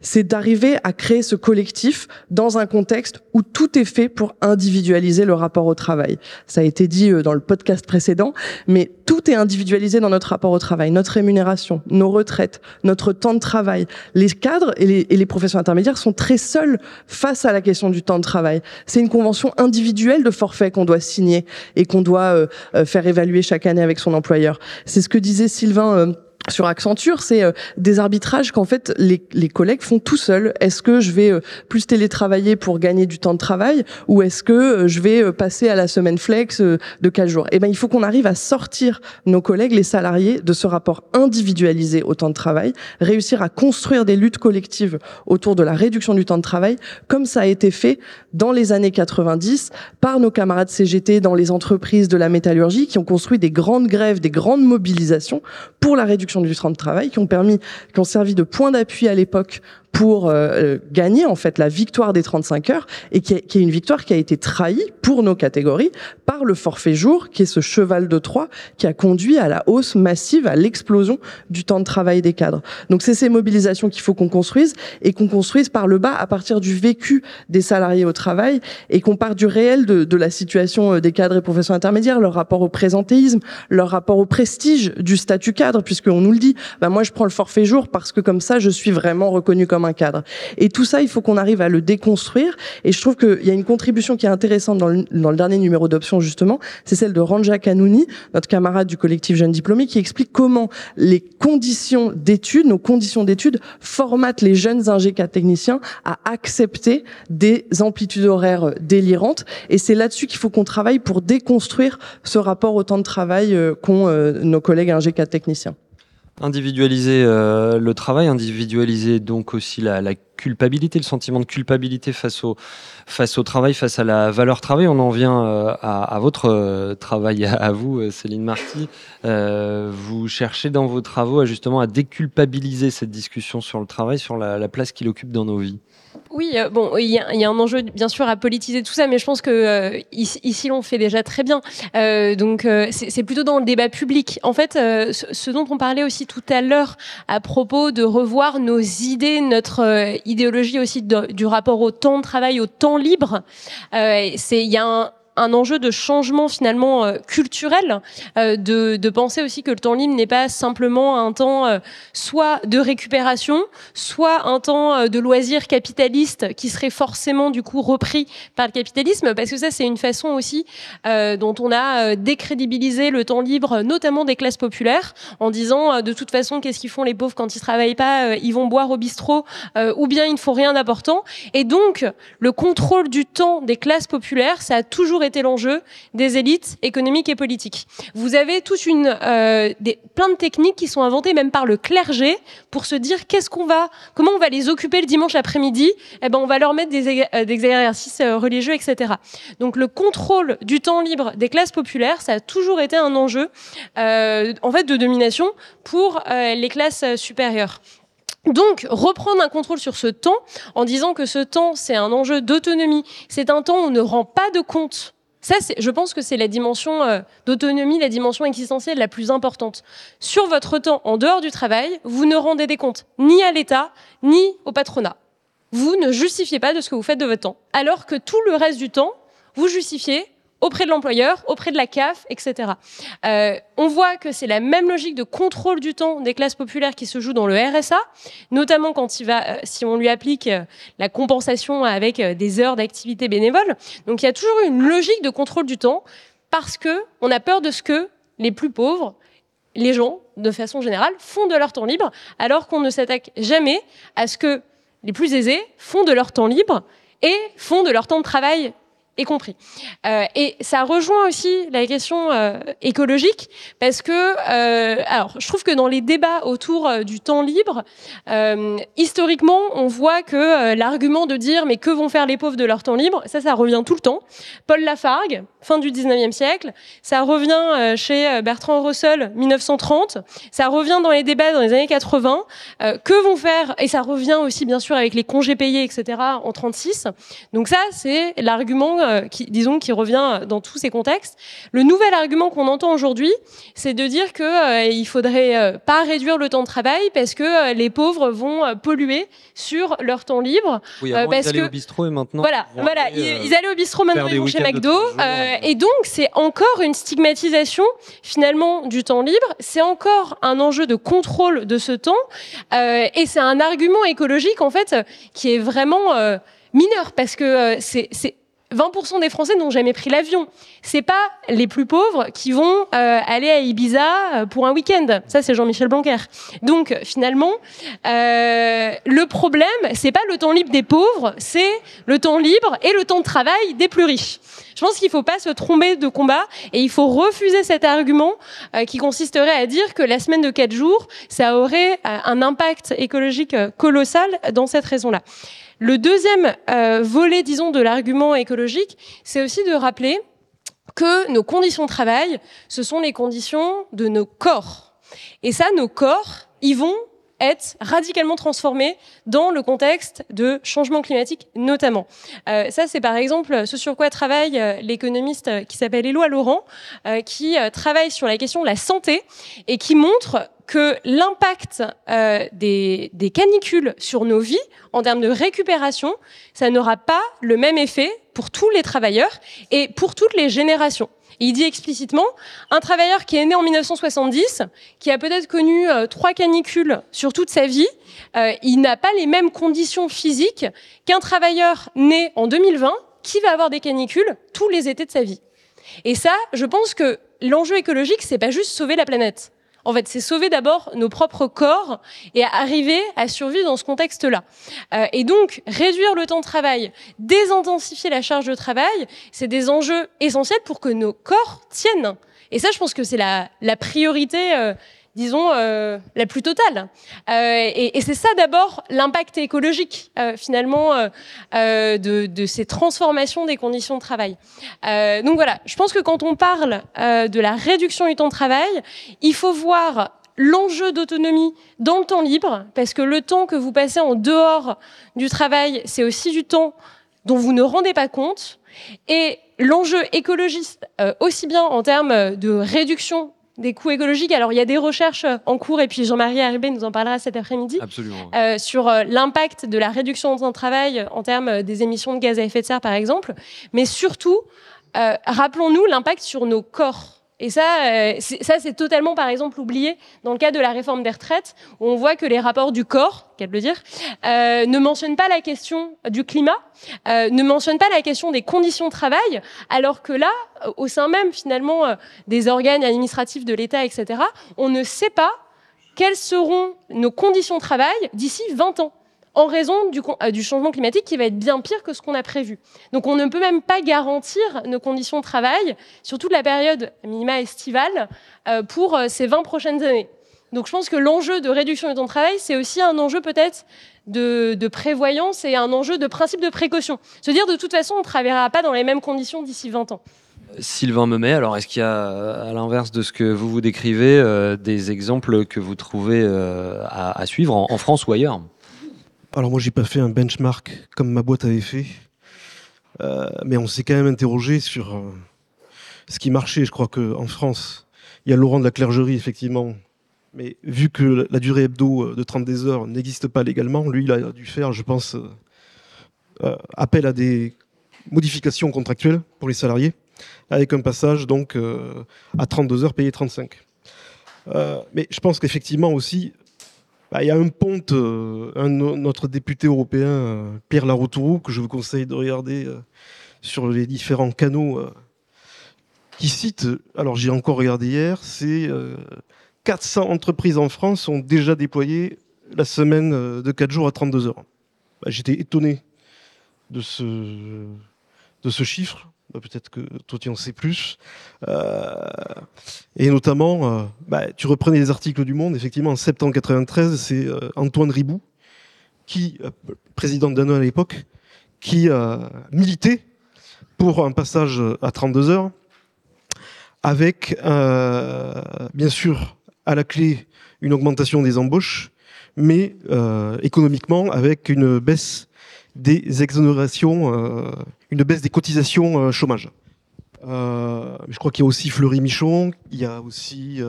c'est d'arriver à créer ce collectif dans un contexte où tout est fait pour individualiser le rapport au travail. Ça a été dit euh, dans le podcast précédent, mais tout est individualisé dans notre rapport au travail, notre rémunération, nos retraites, notre temps de travail. Les cadres et les, et les professions intermédiaires sont très seuls face à la question du temps de travail. C'est une convention individuelle de forfait qu'on doit signer et qu'on doit euh, euh, faire évaluer chaque année avec son employeur. C'est ce que disait Sylvain euh, sur Accenture, c'est euh, des arbitrages qu'en fait les, les, collègues font tout seuls. Est-ce que je vais euh, plus télétravailler pour gagner du temps de travail ou est-ce que euh, je vais passer à la semaine flex de 4 jours? Eh ben, il faut qu'on arrive à sortir nos collègues, les salariés, de ce rapport individualisé au temps de travail, réussir à construire des luttes collectives autour de la réduction du temps de travail, comme ça a été fait dans les années 90 par nos camarades CGT dans les entreprises de la métallurgie qui ont construit des grandes grèves, des grandes mobilisations pour la réduction du temps de travail, qui ont permis, qui ont servi de point d'appui à l'époque pour euh, gagner en fait la victoire des 35 heures et qui est, qui est, une victoire qui a été trahie pour nos catégories par le forfait jour qui est ce cheval de Troie qui a conduit à la hausse massive, à l'explosion du temps de travail des cadres. Donc c'est ces mobilisations qu'il faut qu'on construise et qu'on construise par le bas à partir du vécu des salariés au travail et qu'on part du réel de, de la situation euh, des cadres et professions intermédiaires, leur rapport au présentéisme, leur rapport au prestige du statut cadre puisqu'on nous le dit, bah moi je prends le forfait jour parce que comme ça je suis vraiment reconnu comme un cadre. Et tout ça, il faut qu'on arrive à le déconstruire. Et je trouve qu'il y a une contribution qui est intéressante dans le, dans le dernier numéro d'option, justement, c'est celle de Ranja Kanouni, notre camarade du collectif Jeunes Diplômés, qui explique comment les conditions d'études, nos conditions d'études, formatent les jeunes ingénieurs techniciens à accepter des amplitudes horaires délirantes. Et c'est là-dessus qu'il faut qu'on travaille pour déconstruire ce rapport au temps de travail euh, qu'ont euh, nos collègues ingénieurs techniciens. Individualiser euh, le travail, individualiser donc aussi la, la, culpabilité, le sentiment de culpabilité face au, face au travail, face à la valeur travail. On en vient euh, à, à, votre euh, travail, à, vous, Céline Marty. vous cherchez dans vos travaux à justement à déculpabiliser cette discussion sur le travail, sur la, la place qu'il occupe dans nos vies. Oui, euh, bon, il y, a, un enjeu bien sûr à politiser tout ça, mais je pense que euh, ici, ici l'on fait déjà très bien. Euh, donc c'est plutôt dans le débat public. En fait, ce, dont on parlait aussi tout à l'heure à propos de revoir nos idées, notre idéologie aussi du rapport au temps de travail, au temps libre, c'est il y a un, un enjeu de changement finalement euh, culturel, euh, de, penser aussi que le temps libre n'est pas simplement un temps euh, soit de récupération, soit un temps de loisir capitaliste qui serait forcément du coup repris par le capitalisme, parce que ça c'est une façon aussi dont on a décrédibilisé le temps libre, notamment des classes populaires, en disant de toute façon qu'est-ce qu'ils font les pauvres quand ils travaillent pas, ils vont boire au bistrot, ou bien ils ne font rien d'important. Et donc le contrôle du temps des classes populaires, ça a toujours été était l'enjeu des élites économiques et politiques. Vous avez une euh, des, plein de techniques qui sont inventées même par le clergé pour se dire qu'est-ce qu'on va, comment on va les occuper le dimanche après-midi. Eh ben on va leur mettre des, euh, exercices euh, religieux, etc. Donc le contrôle du temps libre des classes populaires, ça a toujours été un enjeu en fait de domination pour les classes supérieures. Donc, reprendre un contrôle sur ce temps en disant que ce temps, c'est un enjeu d'autonomie, c'est un temps où on ne rend pas de compte ça, je pense que c'est la dimension euh, d'autonomie, la dimension existentielle la plus importante. Sur votre temps en dehors du travail, vous ne rendez des comptes ni à l'État, ni au patronat. Vous ne justifiez pas de ce que vous faites de votre temps. Alors que tout le reste du temps, vous justifiez auprès de l'employeur, auprès de la CAF, etc. Euh, on voit que c'est la même logique de contrôle du temps des classes populaires qui se joue dans le RSA, notamment quand euh, si on lui applique euh, la compensation avec des heures d'activité bénévole. Donc il y a toujours une logique de contrôle du temps parce que on a peur de ce que les plus pauvres, les gens, de façon générale, font de leur temps libre, alors qu'on ne s'attaque jamais à ce que les plus aisés font de leur temps libre et font de leur temps de travail y compris. Euh, et ça rejoint aussi la question euh, écologique parce que, euh, alors, je trouve que dans les débats autour du temps libre, historiquement, on voit que l'argument de dire mais que vont faire les pauvres de leur temps libre, ça, ça revient tout le temps. Paul Lafargue, fin du 19e siècle, ça revient chez Bertrand Russell, 1930, ça revient dans les débats dans les années 80. que vont faire et ça revient aussi bien sûr avec les congés payés, etc. en 36. Donc ça, c'est l'argument qui, disons, qui revient dans tous ces contextes. Le nouvel argument qu'on entend aujourd'hui, c'est de dire que euh, il faudrait euh, pas réduire le temps de travail parce que les pauvres vont polluer sur leur temps libre. Oui, avant, parce ils allaient que, au bistrot et maintenant. Voilà, voilà, ils, allaient au bistrot, maintenant ils vont chez McDo. et donc c'est encore une stigmatisation finalement du temps libre. C'est encore un enjeu de contrôle de ce temps et c'est un argument écologique en fait qui est vraiment mineur parce que c'est 20% des Français n'ont jamais pris l'avion. C'est pas les plus pauvres qui vont euh, aller à Ibiza euh, pour un week-end. Ça, c'est Jean-Michel Blanquer. Donc, finalement, euh, le problème, c'est pas le temps libre des pauvres, c'est le temps libre et le temps de travail des plus riches. Je pense qu'il faut pas se tromper de combat et il faut refuser cet argument euh, qui consisterait à dire que la semaine de quatre jours, ça aurait euh, un impact écologique colossal dans cette raison-là. Le deuxième euh, volet, disons, de l'argument écologique, c'est aussi de rappeler que nos conditions de travail, ce sont les conditions de nos corps. Et ça, nos corps, ils vont être radicalement transformés dans le contexte de changement climatique notamment. Euh, ça, c'est par exemple ce sur quoi travaille euh, l'économiste qui s'appelle Éloi Laurent, qui travaille sur la question de la santé et qui montre que l'impact euh, des, des, canicules sur nos vies en termes de récupération, ça n'aura pas le même effet pour tous les travailleurs et pour toutes les générations. il dit explicitement, un travailleur qui est né en 1970, qui a peut-être connu euh, trois canicules sur toute sa vie, euh, il n'a pas les mêmes conditions physiques qu'un travailleur né en 2020, qui va avoir des canicules tous les étés de sa vie. Et ça, je pense que l'enjeu écologique, c'est pas juste sauver la planète. En fait, c'est sauver d'abord nos propres corps et arriver à survivre dans ce contexte-là. Euh, et donc, réduire le temps de travail, désintensifier la charge de travail, c'est des enjeux essentiels pour que nos corps tiennent. Et ça, je pense que c'est la, la priorité euh, disons, euh, la plus totale. Euh, et, c'est ça d'abord l'impact écologique, euh, finalement, de, ces transformations des conditions de travail. donc voilà, je pense que quand on parle de la réduction du temps de travail, il faut voir l'enjeu d'autonomie dans le temps libre, parce que le temps que vous passez en dehors du travail, c'est aussi du temps dont vous ne rendez pas compte. Et l'enjeu écologiste, aussi bien en termes de réduction des coûts écologiques. Alors, il y a des recherches euh, en cours, et puis Jean-Marie Arribé nous en parlera cet après-midi, euh, sur euh, l'impact de la réduction de temps de travail en termes des émissions de gaz à effet de serre, par exemple. Mais surtout, rappelons-nous l'impact sur nos corps. Et ça, euh, ça c'est totalement, par exemple, oublié dans le cas de la réforme des retraites, où on voit que les rapports du corps, qu'elle le dire, euh, ne mentionnent pas la question du climat, euh, ne mentionnent pas la question des conditions de travail, alors que là, au sein même finalement des organes administratifs de l'État, etc., on ne sait pas quelles seront nos conditions de travail d'ici 20 ans en raison euh, du, changement climatique qui va être bien pire que ce qu'on a prévu. Donc on ne peut même pas garantir nos conditions de travail sur toute la période minima estivale euh, pour euh, ces 20 prochaines années. Donc je pense que l'enjeu de réduction du temps de travail, c'est aussi un enjeu peut-être de, prévoyance et un enjeu de principe de précaution. Se dire de toute façon, on ne travaillera pas dans les mêmes conditions d'ici 20 ans. Sylvain Memet, alors est-ce qu'il y a, à l'inverse de ce que vous vous décrivez, des exemples que vous trouvez à, suivre en France ou ailleurs? Alors moi j'ai pas fait un benchmark comme ma boîte avait fait, euh, mais on s'est quand même interrogé sur euh, ce qui marchait. Je crois qu'en France, il y a Laurent de la Clergerie effectivement, mais vu que la durée hebdo euh, de 32 heures n'existe pas légalement, lui il a dû faire, je pense, appel à des modifications contractuelles pour les salariés, avec un passage donc à 32 heures payé 35. mais je pense qu'effectivement aussi, bah, il y a un ponte, euh, notre député européen, euh, Pierre Laroutourou, que je vous conseille de regarder euh, sur les différents canaux, qui cite, alors j'ai encore regardé hier, c'est 400 entreprises en France ont déjà déployé la semaine de 4 jours à 32 heures. Bah, j'étais étonné de ce chiffre. Bah, peut-être que toi tu en sais plus. Euh, et notamment, euh, bah, tu reprenais les articles du Monde, effectivement, en septembre 93, c'est euh, Antoine Ribou, qui, président de à l'époque, qui a milité pour un passage à 32 heures, avec, bien sûr, à la clé, une augmentation des embauches, mais économiquement, avec une baisse des exonérations, euh, une baisse des cotisations euh, chômage. Euh, je crois qu'il y a aussi Fleury Michon, il y a aussi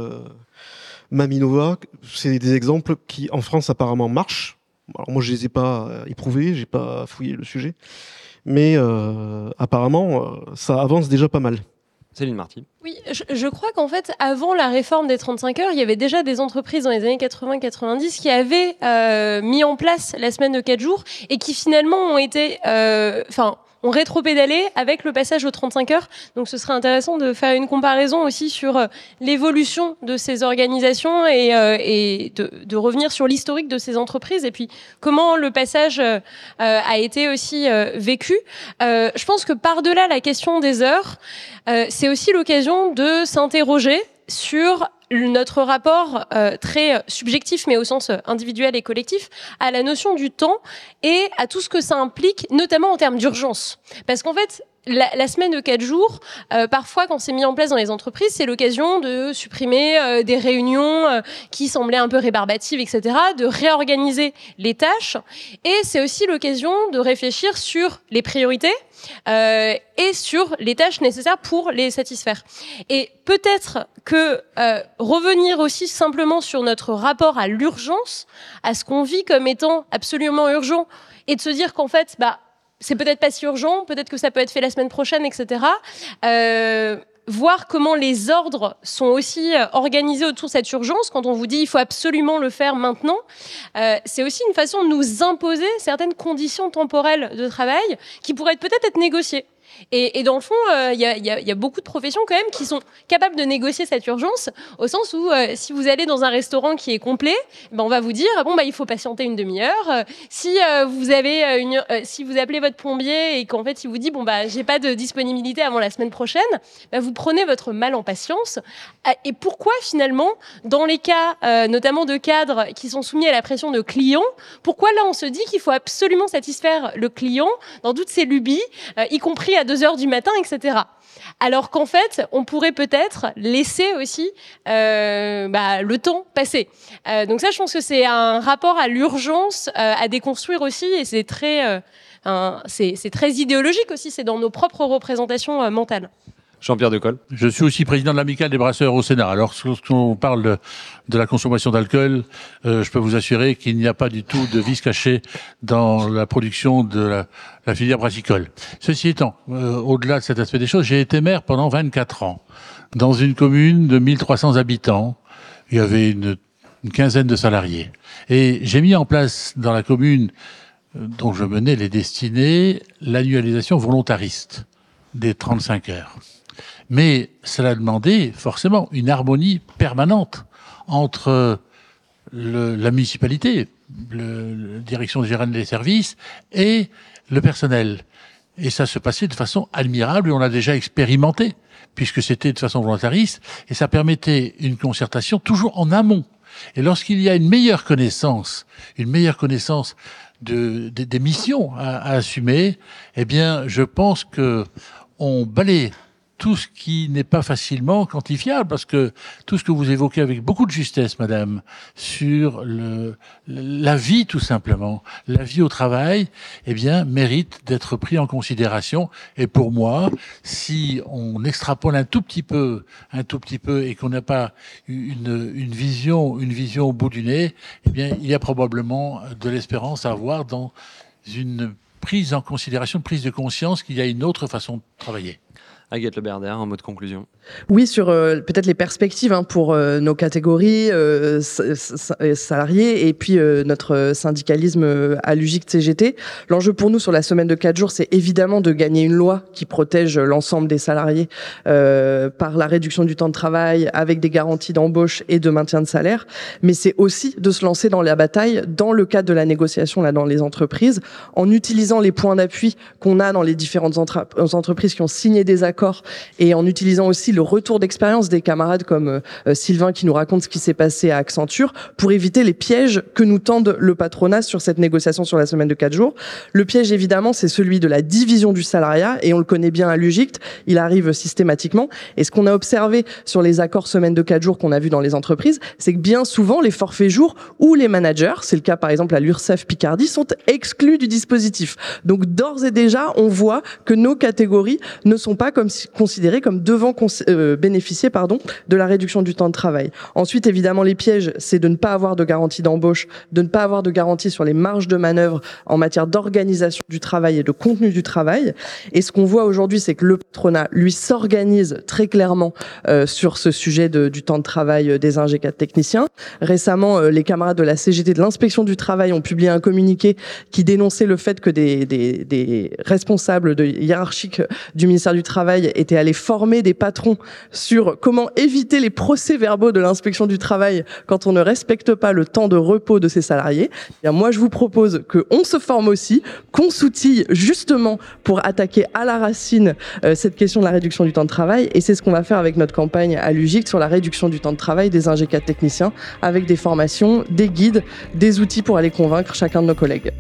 Maminova. C'est des exemples qui, en France, apparemment marchent. Alors moi, je les ai pas éprouvés, j'ai pas fouillé le sujet, mais apparemment, ça avance déjà pas mal. Céline Marty. Oui, je, crois qu'en fait, avant la réforme des 35 heures, il y avait déjà des entreprises dans les années 80-90 qui avaient euh, mis en place la semaine de 4 jours et qui finalement ont été, euh, enfin, ont rétropédalé avec le passage aux 35 heures. Donc ce serait intéressant de faire une comparaison aussi sur euh, l'évolution de ces organisations et, euh, et de, de, revenir sur l'historique de ces entreprises et puis comment le passage euh, a été aussi vécu. je pense que par-delà la question des heures, c'est aussi l'occasion de s'interroger sur notre rapport euh, très subjectif, mais au sens individuel et collectif, à la notion du temps et à tout ce que ça implique, notamment en termes d'urgence. Parce qu'en fait, la, semaine de quatre jours, euh, parfois quand c'est mis en place dans les entreprises, c'est l'occasion de supprimer euh, des réunions euh, qui semblaient un peu rébarbatives, etc., de réorganiser les tâches. Et c'est aussi l'occasion de réfléchir sur les priorités et sur les tâches nécessaires pour les satisfaire. Et peut-être que revenir aussi simplement sur notre rapport à l'urgence, à ce qu'on vit comme étant absolument urgent, et de se dire qu'en fait, bah c'est peut-être pas si urgent, peut-être que ça peut être fait la semaine prochaine, etc. Euh, voir comment les ordres sont aussi organisés autour de cette urgence. Quand on vous dit il faut absolument le faire maintenant, c'est aussi une façon de nous imposer certaines conditions temporelles de travail qui pourraient peut-être être négociées. Et, dans le fond, euh, il y, a, beaucoup de professions quand même qui sont capables de négocier cette urgence, au sens où euh, si vous allez dans un restaurant qui est complet, ben on va vous dire bon bah il faut patienter une demi-heure. Euh, si vous avez une, si vous appelez votre plombier et qu'en fait il vous dit bon bah j'ai pas de disponibilité avant la semaine prochaine, ben, vous prenez votre mal en patience. Et pourquoi finalement, dans les cas notamment de cadres qui sont soumis à la pression de clients, pourquoi là on se dit qu'il faut absolument satisfaire le client dans toutes ses lubies, y compris à 2 heures du matin, etc. Alors qu'en fait, on pourrait peut-être laisser aussi euh, bah, le temps passer. Euh, donc ça, je pense que c'est un rapport à l'urgence euh, à déconstruire aussi, et c'est très, c'est très idéologique aussi. C'est dans nos propres représentations mentales. Jean-Pierre Decol. Je suis aussi président de l'amicale des brasseurs au Sénat. Alors, lorsqu'on parle de, la consommation d'alcool, euh, je peux vous assurer qu'il n'y a pas du tout de vice caché dans la production de la, filière brassicole. Ceci étant, euh, au-delà de cet aspect des choses, j'ai été maire pendant 24 ans dans une commune de 1300 habitants. Il y avait une, une quinzaine de salariés. Et j'ai mis en place dans la commune euh, dont je menais les destinées l'annualisation volontariste des 35 heures. Mais cela demandait forcément une harmonie permanente entre la municipalité, la direction générale des services et le personnel. Et ça se passait de façon admirable et on l'a déjà expérimenté, puisque c'était de façon volontariste, et ça permettait une concertation toujours en amont. Et lorsqu'il y a une meilleure connaissance, une meilleure connaissance de, des missions à, à, assumer, eh bien, je pense que on balaye tout ce qui n'est pas facilement quantifiable, parce que tout ce que vous évoquez avec beaucoup de justesse, madame, sur la vie tout simplement, la vie au travail, eh bien, mérite d'être pris en considération. Et pour moi, si on extrapole un tout petit peu, un tout petit peu, et qu'on n'a pas une, une vision, une vision au bout du nez, eh bien, il y a probablement de l'espérance à avoir dans une prise en considération, prise de conscience qu'il y a une autre façon de travailler. Agathe Le Berder, en mode conclusion. Oui, sur euh, peut-être les perspectives hein, pour euh, nos catégories euh, salariés et puis notre syndicalisme à l'UGIC CGT. L'enjeu pour nous sur la semaine de 4 jours, c'est évidemment de gagner une loi qui protège l'ensemble des salariés par la réduction du temps de travail avec des garanties d'embauche et de maintien de salaire. Mais c'est aussi de se lancer dans la bataille dans le cadre de la négociation là dans les entreprises en utilisant les points d'appui qu'on a dans les différentes entreprises qui ont signé des accords et en utilisant aussi le retour d'expérience des camarades comme euh, Sylvain qui nous raconte ce qui s'est passé à Accenture pour éviter les pièges que nous tendent le patronat sur cette négociation sur la semaine de quatre jours. Le piège évidemment c'est celui de la division du salariat et on le connaît bien à l'UGICT, il arrive systématiquement et ce qu'on a observé sur les accords semaine de quatre jours qu'on a vu dans les entreprises, c'est que bien souvent les forfaits jours ou les managers, c'est le cas par exemple à l'URSSAF Picardie, sont exclus du dispositif. Donc d'ores et déjà, on voit que nos catégories ne sont pas comme considérés comme devant euh, bénéficier pardon, de la réduction du temps de travail. Ensuite, évidemment, les pièges, c'est de ne pas avoir de garantie d'embauche, de ne pas avoir de garantie sur les marges de manœuvre en matière d'organisation du travail et de contenu du travail. Et ce qu'on voit aujourd'hui, c'est que le patronat, lui, s'organise très clairement euh, sur ce sujet du temps de travail des ingé techniciens. Récemment, euh, les camarades de la CGT de l'inspection du travail ont publié un communiqué qui dénonçait le fait que des, responsables hiérarchiques du ministère du Travail était allé former des patrons sur comment éviter les procès-verbaux de l'inspection du travail quand on ne respecte pas le temps de repos de ses salariés. Eh moi, je vous propose que on se forme aussi, qu'on s'outille justement pour attaquer à la racine euh, cette question de la réduction du temps de travail. Et c'est ce qu'on va faire avec notre campagne à l'UGIC sur la réduction du temps de travail des ingénieurs techniciens, avec des formations, des guides, des outils pour aller convaincre chacun de nos collègues.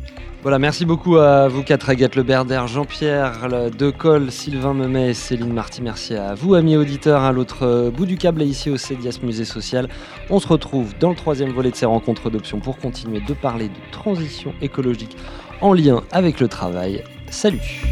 Voilà, merci beaucoup à vous quatre, Agathe Le Berder, Jean-Pierre Decol, Sylvain Memet et Céline Marty. Merci à vous, amis auditeurs, à l'autre bout du câble et ici au CEDIAS Musée Social. On se retrouve dans le troisième volet de ces rencontres d'options pour continuer de parler de transition écologique en lien avec le travail. Salut